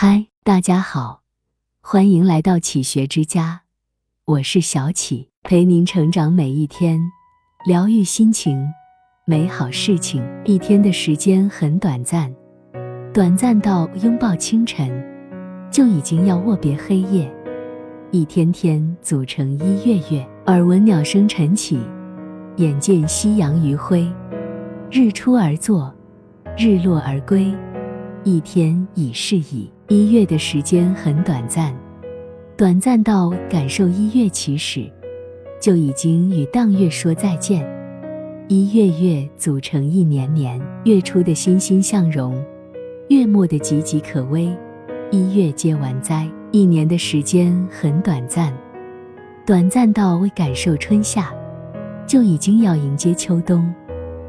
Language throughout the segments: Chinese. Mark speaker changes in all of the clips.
Speaker 1: 嗨，大家好，欢迎来到启学之家，我是小启，陪您成长每一天，疗愈心情，美好事情。一天的时间很短暂，短暂到拥抱清晨，就已经要握别黑夜。一天天组成一月月，耳闻鸟声晨起，眼见夕阳余晖，日出而作，日落而归，一天已是矣。一月的时间很短暂，短暂到感受一月起始，就已经与当月说再见。一月月组成一年年，月初的欣欣向荣，月末的岌岌可危，一月皆完哉。一年的时间很短暂，短暂到未感受春夏，就已经要迎接秋冬。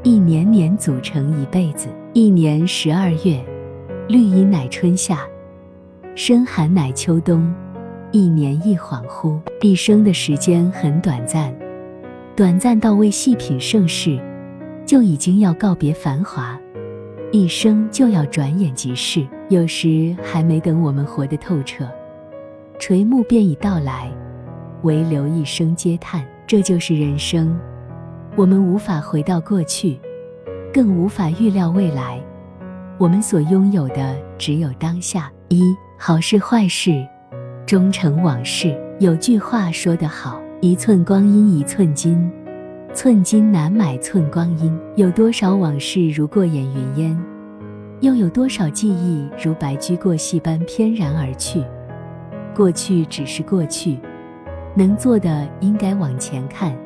Speaker 1: 一年年组成一辈子，一年十二月，绿阴乃春夏。深寒乃秋冬，一年一恍惚，一生的时间很短暂，短暂到为细品盛世，就已经要告别繁华，一生就要转眼即逝。有时还没等我们活得透彻，垂暮便已到来，唯留一声嗟叹。这就是人生，我们无法回到过去，更无法预料未来，我们所拥有的只有当下。一好事坏事，终成往事。有句话说得好：“一寸光阴一寸金，寸金难买寸光阴。”有多少往事如过眼云烟，又有多少记忆如白驹过隙般翩然而去？过去只是过去，能做的应该往前看，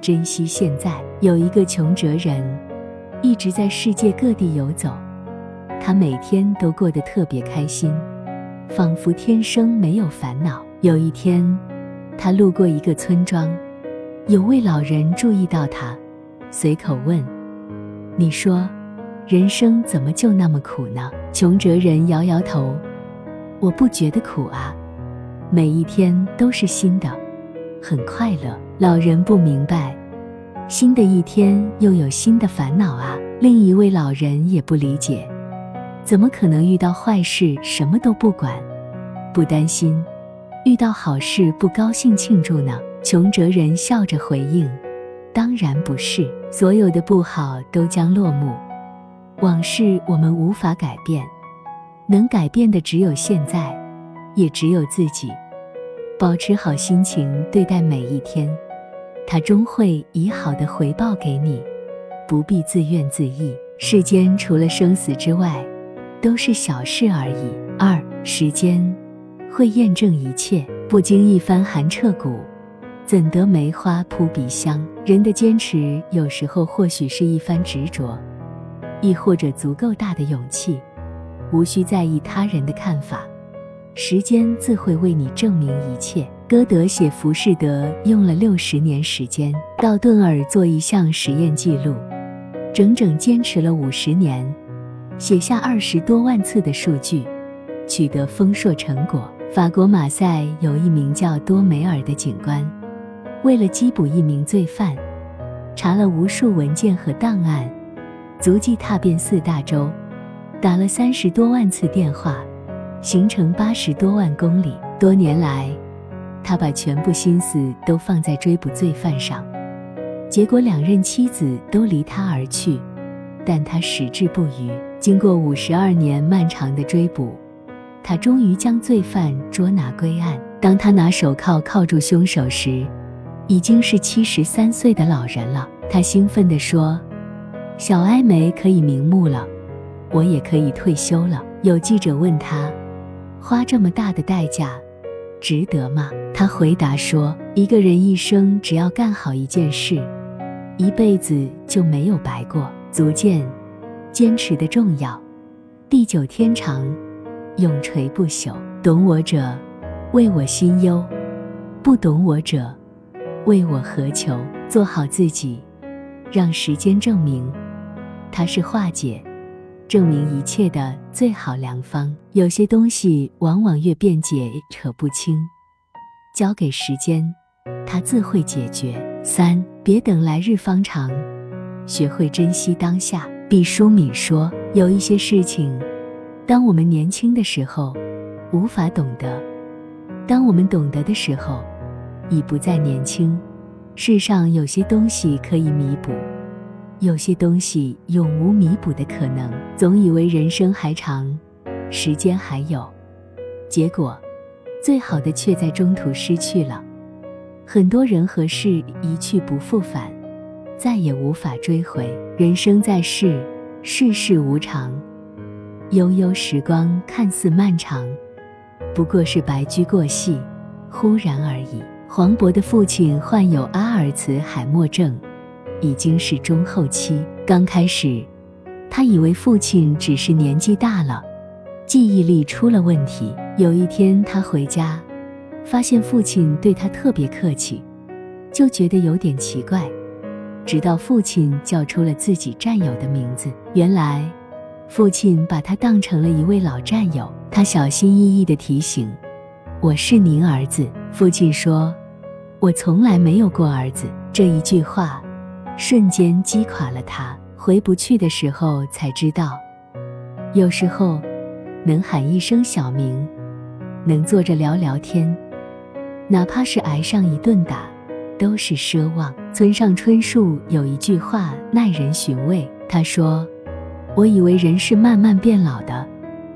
Speaker 1: 珍惜现在。有一个穷哲人，一直在世界各地游走，他每天都过得特别开心。仿佛天生没有烦恼。有一天，他路过一个村庄，有位老人注意到他，随口问：“你说，人生怎么就那么苦呢？”穷哲人摇摇头：“我不觉得苦啊，每一天都是新的，很快乐。”老人不明白，新的一天又有新的烦恼啊。另一位老人也不理解。怎么可能遇到坏事什么都不管，不担心；遇到好事不高兴庆祝呢？穷哲人笑着回应：“当然不是，所有的不好都将落幕。往事我们无法改变，能改变的只有现在，也只有自己。保持好心情对待每一天，他终会以好的回报给你。不必自怨自艾。世间除了生死之外，都是小事而已。二时间会验证一切，不经一番寒彻骨，怎得梅花扑鼻香？人的坚持，有时候或许是一番执着，亦或者足够大的勇气。无需在意他人的看法，时间自会为你证明一切。歌德写《浮士德》用了六十年时间，到顿尔做一项实验记录，整整坚持了五十年。写下二十多万次的数据，取得丰硕成果。法国马赛有一名叫多梅尔的警官，为了缉捕一名罪犯，查了无数文件和档案，足迹踏遍四大洲，打了三十多万次电话，行程八十多万公里。多年来，他把全部心思都放在追捕罪犯上，结果两任妻子都离他而去，但他矢志不渝。经过五十二年漫长的追捕，他终于将罪犯捉拿归案。当他拿手铐铐住凶手时，已经是七十三岁的老人了。他兴奋地说：“小艾梅可以瞑目了，我也可以退休了。”有记者问他：“花这么大的代价，值得吗？”他回答说：“一个人一生只要干好一件事，一辈子就没有白过。”足见。坚持的重要，地久天长，永垂不朽。懂我者，为我心忧；不懂我者，为我何求？做好自己，让时间证明，它是化解、证明一切的最好良方。有些东西往往越辩解扯不清，交给时间，它自会解决。三，别等来日方长，学会珍惜当下。毕淑敏说：“有一些事情，当我们年轻的时候，无法懂得。当我们懂得的时候，已不再年轻。世上有些东西可以弥补，有些东西永无弥补的可能。总以为人生还长，时间还有，结果，最好的却在中途失去了。很多人和事一去不复返，再也无法追回。人生在世，世事无常，悠悠时光看似漫长，不过是白驹过隙，忽然而已。黄渤的父亲患有阿尔茨海默症，已经是中后期。刚开始，他以为父亲只是年纪大了，记忆力出了问题。有一天，他回家，发现父亲对他特别客气，就觉得有点奇怪。直到父亲叫出了自己战友的名字，原来，父亲把他当成了一位老战友。他小心翼翼地提醒。我是您儿子，父亲说：“我从来没有过儿子。”这一句话瞬间击垮了他。回不去的时候才知道，有时候能喊一声小名，能坐着聊聊天，哪怕是挨上一顿打，都是奢望。村上春树有一句话耐人寻味，他说：“我以为人是慢慢变老的，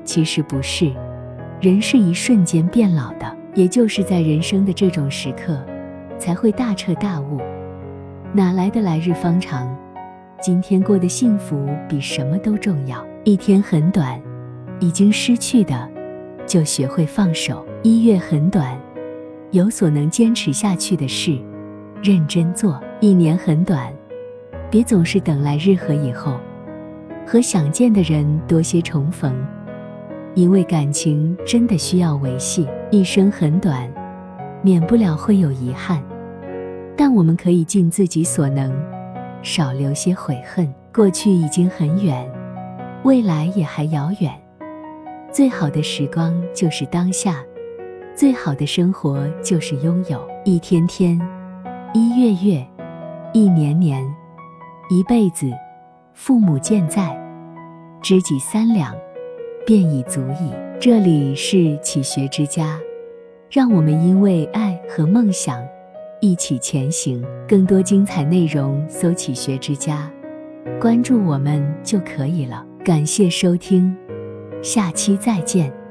Speaker 1: 其实不是。”人是一瞬间变老的，也就是在人生的这种时刻，才会大彻大悟，哪来的来日方长？今天过得幸福比什么都重要。一天很短，已经失去的，就学会放手；一月很短，有所能坚持下去的事，认真做；一年很短，别总是等来日和以后，和想见的人多些重逢。因为感情真的需要维系，一生很短，免不了会有遗憾，但我们可以尽自己所能，少留些悔恨。过去已经很远，未来也还遥远。最好的时光就是当下，最好的生活就是拥有一天天，一月月，一年年，一辈子。父母健在，知己三两。便已足矣。这里是启学之家，让我们因为爱和梦想一起前行。更多精彩内容，搜“启学之家”，关注我们就可以了。感谢收听，下期再见。